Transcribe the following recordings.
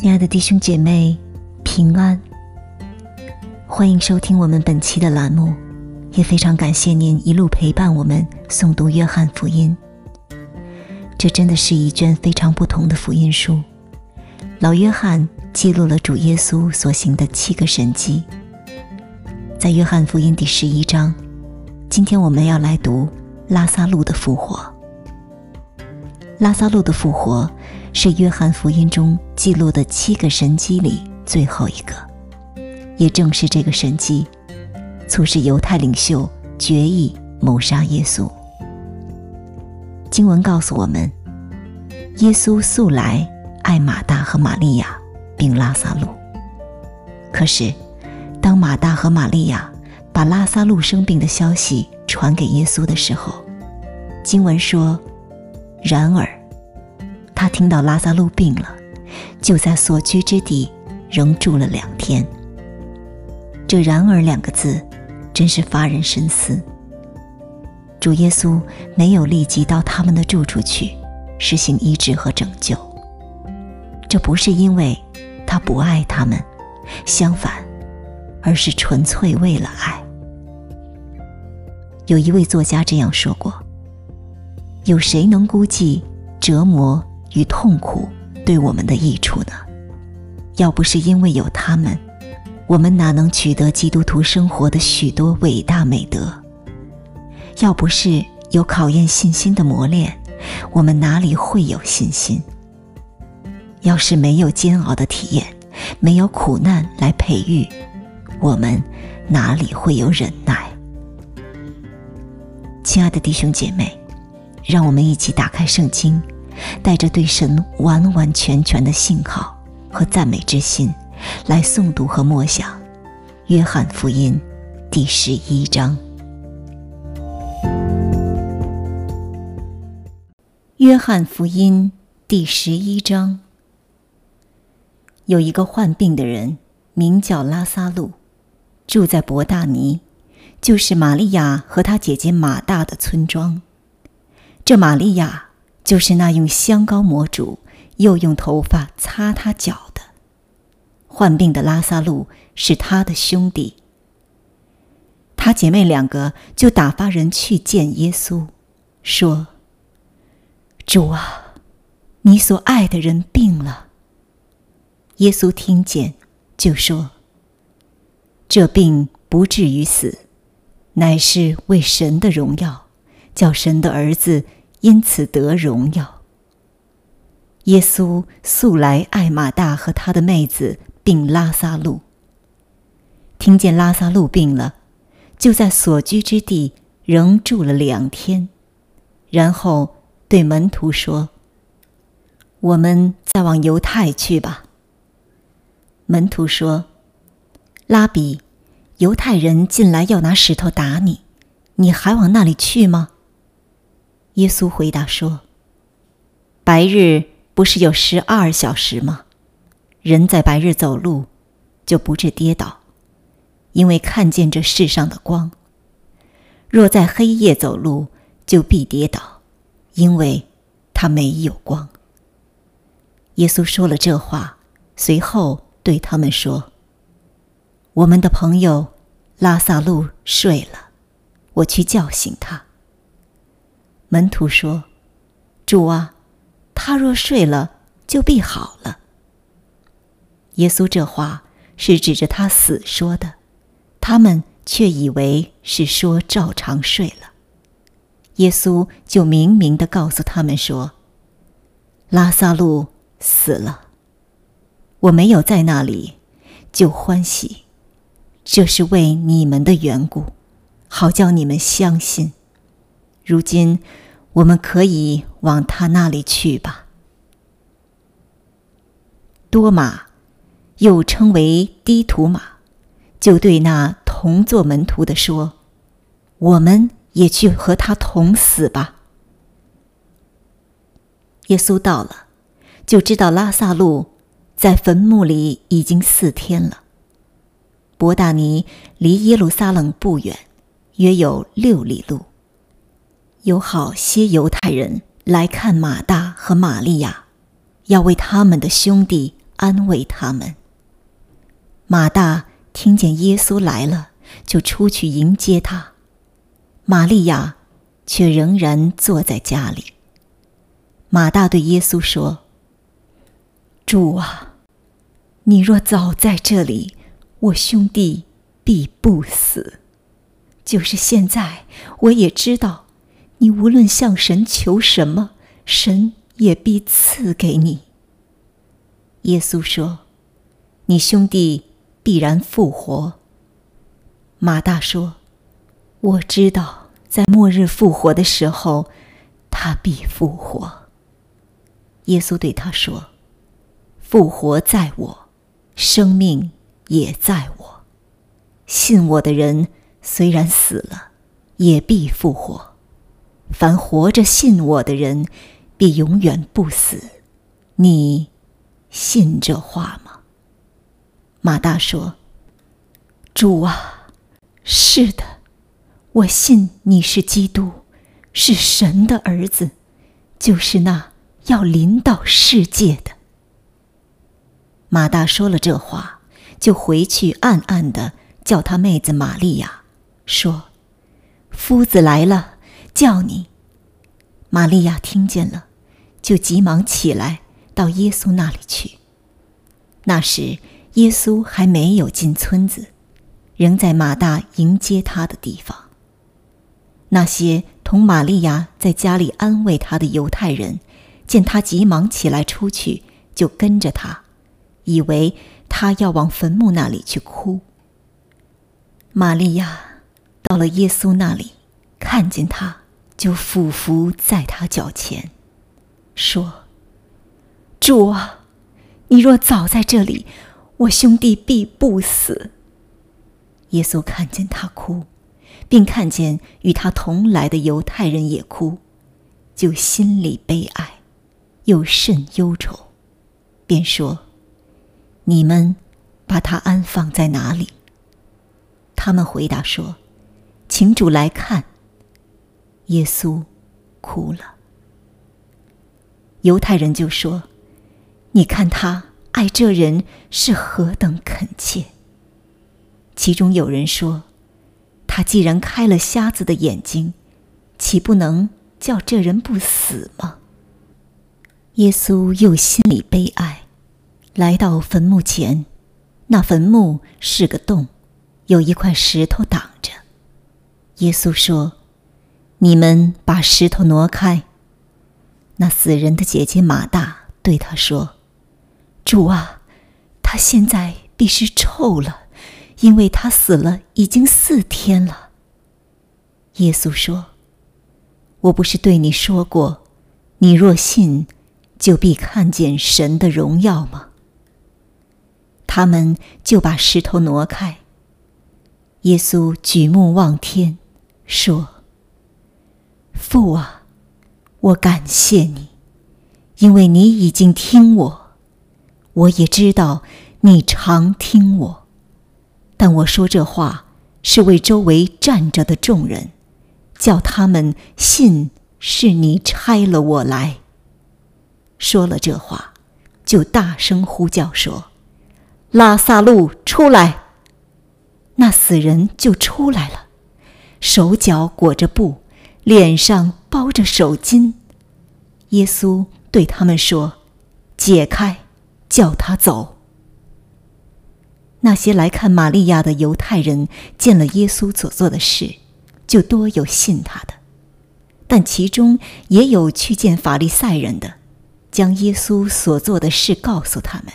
亲爱的弟兄姐妹，平安！欢迎收听我们本期的栏目，也非常感谢您一路陪伴我们诵读《约翰福音》。这真的是一卷非常不同的福音书。老约翰记录了主耶稣所行的七个神迹。在《约翰福音》第十一章，今天我们要来读拉萨路的复活。拉萨路的复活是约翰福音中记录的七个神迹里最后一个，也正是这个神迹，促使犹太领袖决意谋杀耶稣。经文告诉我们，耶稣素来爱马大和玛利亚，并拉萨路。可是，当马大和玛利亚把拉萨路生病的消息传给耶稣的时候，经文说。然而，他听到拉萨路病了，就在所居之地仍住了两天。这“然而”两个字，真是发人深思。主耶稣没有立即到他们的住处去实行医治和拯救，这不是因为他不爱他们，相反，而是纯粹为了爱。有一位作家这样说过。有谁能估计折磨与痛苦对我们的益处呢？要不是因为有他们，我们哪能取得基督徒生活的许多伟大美德？要不是有考验信心的磨练，我们哪里会有信心？要是没有煎熬的体验，没有苦难来培育，我们哪里会有忍耐？亲爱的弟兄姐妹。让我们一起打开圣经，带着对神完完全全的信号和赞美之心，来诵读和默想《约翰福音》第十一章。《约翰福音》第十一章，有一个患病的人，名叫拉萨路，住在伯大尼，就是玛利亚和他姐姐马大的村庄。这玛利亚就是那用香膏抹主，又用头发擦他脚的。患病的拉萨路是他的兄弟。他姐妹两个就打发人去见耶稣，说：“主啊，你所爱的人病了。”耶稣听见，就说：“这病不至于死，乃是为神的荣耀，叫神的儿子。”因此得荣耀。耶稣素来爱马大和他的妹子，并拉萨路。听见拉萨路病了，就在所居之地仍住了两天，然后对门徒说：“我们再往犹太去吧。”门徒说：“拉比，犹太人进来要拿石头打你，你还往那里去吗？”耶稣回答说：“白日不是有十二小时吗？人在白日走路，就不致跌倒，因为看见这世上的光；若在黑夜走路，就必跌倒，因为他没有光。”耶稣说了这话，随后对他们说：“我们的朋友拉萨路睡了，我去叫醒他。”门徒说：“主啊，他若睡了，就必好了。”耶稣这话是指着他死说的，他们却以为是说照常睡了。耶稣就明明的告诉他们说：“拉萨路死了，我没有在那里，就欢喜，这是为你们的缘故，好叫你们相信。”如今，我们可以往他那里去吧。多马，又称为低图马，就对那同做门徒的说：“我们也去和他同死吧。”耶稣到了，就知道拉萨路在坟墓里已经四天了。伯大尼离耶路撒冷不远，约有六里路。有好些犹太人来看马大和玛利亚，要为他们的兄弟安慰他们。马大听见耶稣来了，就出去迎接他。玛利亚却仍然坐在家里。马大对耶稣说：“主啊，你若早在这里，我兄弟必不死。就是现在，我也知道，你无论向神求什么，神也必赐给你。”耶稣说：“你兄弟。”必然复活。马大说：“我知道，在末日复活的时候，他必复活。”耶稣对他说：“复活在我，生命也在我。信我的人，虽然死了，也必复活。凡活着信我的人，必永远不死。你信这话吗？”马大说：“主啊，是的，我信你是基督，是神的儿子，就是那要临到世界的。”马大说了这话，就回去暗暗的叫他妹子玛利亚，说：“夫子来了，叫你。”玛利亚听见了，就急忙起来到耶稣那里去。那时。耶稣还没有进村子，仍在马大迎接他的地方。那些同玛利亚在家里安慰他的犹太人，见他急忙起来出去，就跟着他，以为他要往坟墓那里去哭。玛利亚到了耶稣那里，看见他，就俯伏在他脚前，说：“主啊，你若早在这里。”我兄弟必不死。耶稣看见他哭，并看见与他同来的犹太人也哭，就心里悲哀，又甚忧愁，便说：“你们把他安放在哪里？”他们回答说：“请主来看。”耶稣哭了。犹太人就说：“你看他。”爱这人是何等恳切。其中有人说：“他既然开了瞎子的眼睛，岂不能叫这人不死吗？”耶稣又心里悲哀，来到坟墓前，那坟墓是个洞，有一块石头挡着。耶稣说：“你们把石头挪开。”那死人的姐姐马大对他说。主啊，他现在必是臭了，因为他死了已经四天了。耶稣说：“我不是对你说过，你若信，就必看见神的荣耀吗？”他们就把石头挪开。耶稣举目望天，说：“父啊，我感谢你，因为你已经听我。”我也知道你常听我，但我说这话是为周围站着的众人，叫他们信是你差了我来。说了这话，就大声呼叫说：“拉萨路出来！”那死人就出来了，手脚裹着布，脸上包着手巾。耶稣对他们说：“解开。”叫他走。那些来看玛利亚的犹太人见了耶稣所做的事，就多有信他的；但其中也有去见法利赛人的，将耶稣所做的事告诉他们。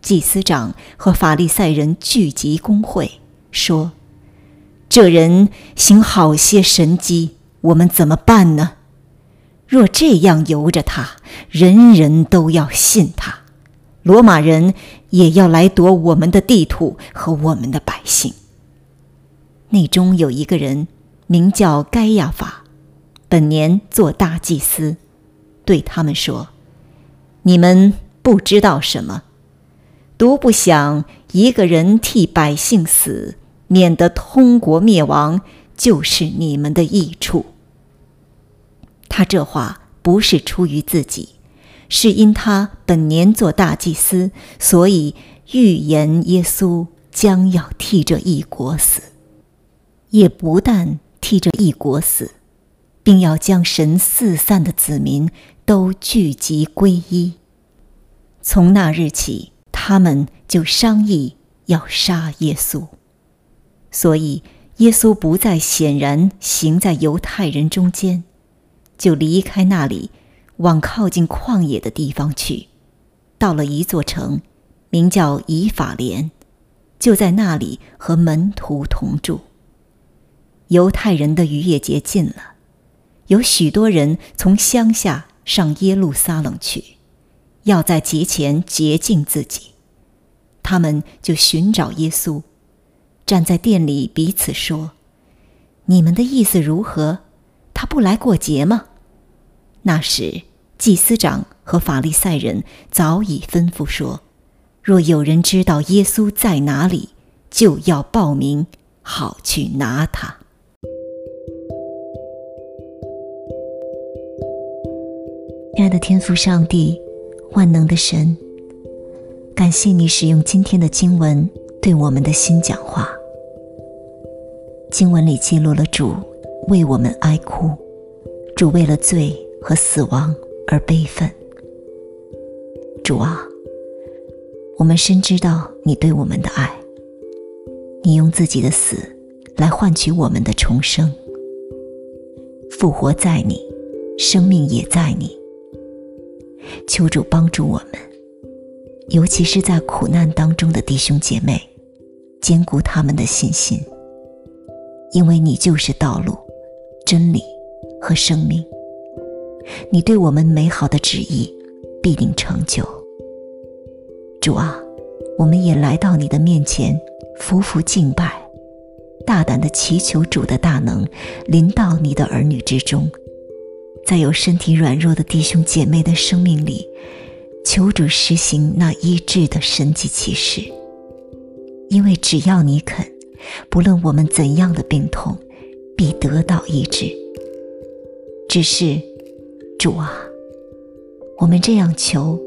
祭司长和法利赛人聚集公会，说：“这人行好些神迹，我们怎么办呢？若这样由着他，人人都要信他。”罗马人也要来夺我们的地土和我们的百姓。内中有一个人名叫盖亚法，本年做大祭司，对他们说：“你们不知道什么，独不想一个人替百姓死，免得通国灭亡，就是你们的益处。”他这话不是出于自己。是因他本年做大祭司，所以预言耶稣将要替这一国死，也不但替这一国死，并要将神四散的子民都聚集归一。从那日起，他们就商议要杀耶稣，所以耶稣不再显然行在犹太人中间，就离开那里。往靠近旷野的地方去，到了一座城，名叫以法莲，就在那里和门徒同住。犹太人的逾越节近了，有许多人从乡下上耶路撒冷去，要在节前洁净自己。他们就寻找耶稣，站在店里彼此说：“你们的意思如何？他不来过节吗？”那时。祭司长和法利赛人早已吩咐说：“若有人知道耶稣在哪里，就要报名，好去拿他。”亲爱的天父上帝，万能的神，感谢你使用今天的经文对我们的心讲话。经文里记录了主为我们哀哭，主为了罪和死亡。而悲愤，主啊，我们深知道你对我们的爱。你用自己的死来换取我们的重生，复活在你，生命也在你。求主帮助我们，尤其是在苦难当中的弟兄姐妹，坚固他们的信心，因为你就是道路、真理和生命。你对我们美好的旨意必定成就，主啊，我们也来到你的面前，匍匐敬拜，大胆的祈求主的大能临到你的儿女之中，在有身体软弱的弟兄姐妹的生命里，求主实行那医治的神迹奇事。因为只要你肯，不论我们怎样的病痛，必得到医治。只是。主啊，我们这样求，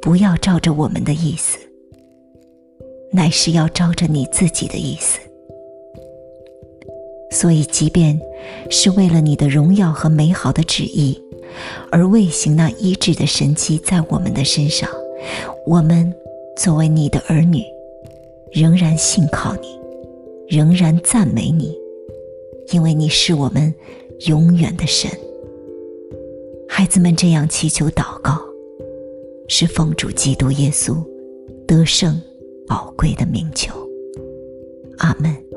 不要照着我们的意思，乃是要照着你自己的意思。所以，即便是为了你的荣耀和美好的旨意，而未行那医治的神迹在我们的身上，我们作为你的儿女，仍然信靠你，仍然赞美你，因为你是我们永远的神。孩子们这样祈求祷告，是奉主基督耶稣得胜宝贵的名求。阿门。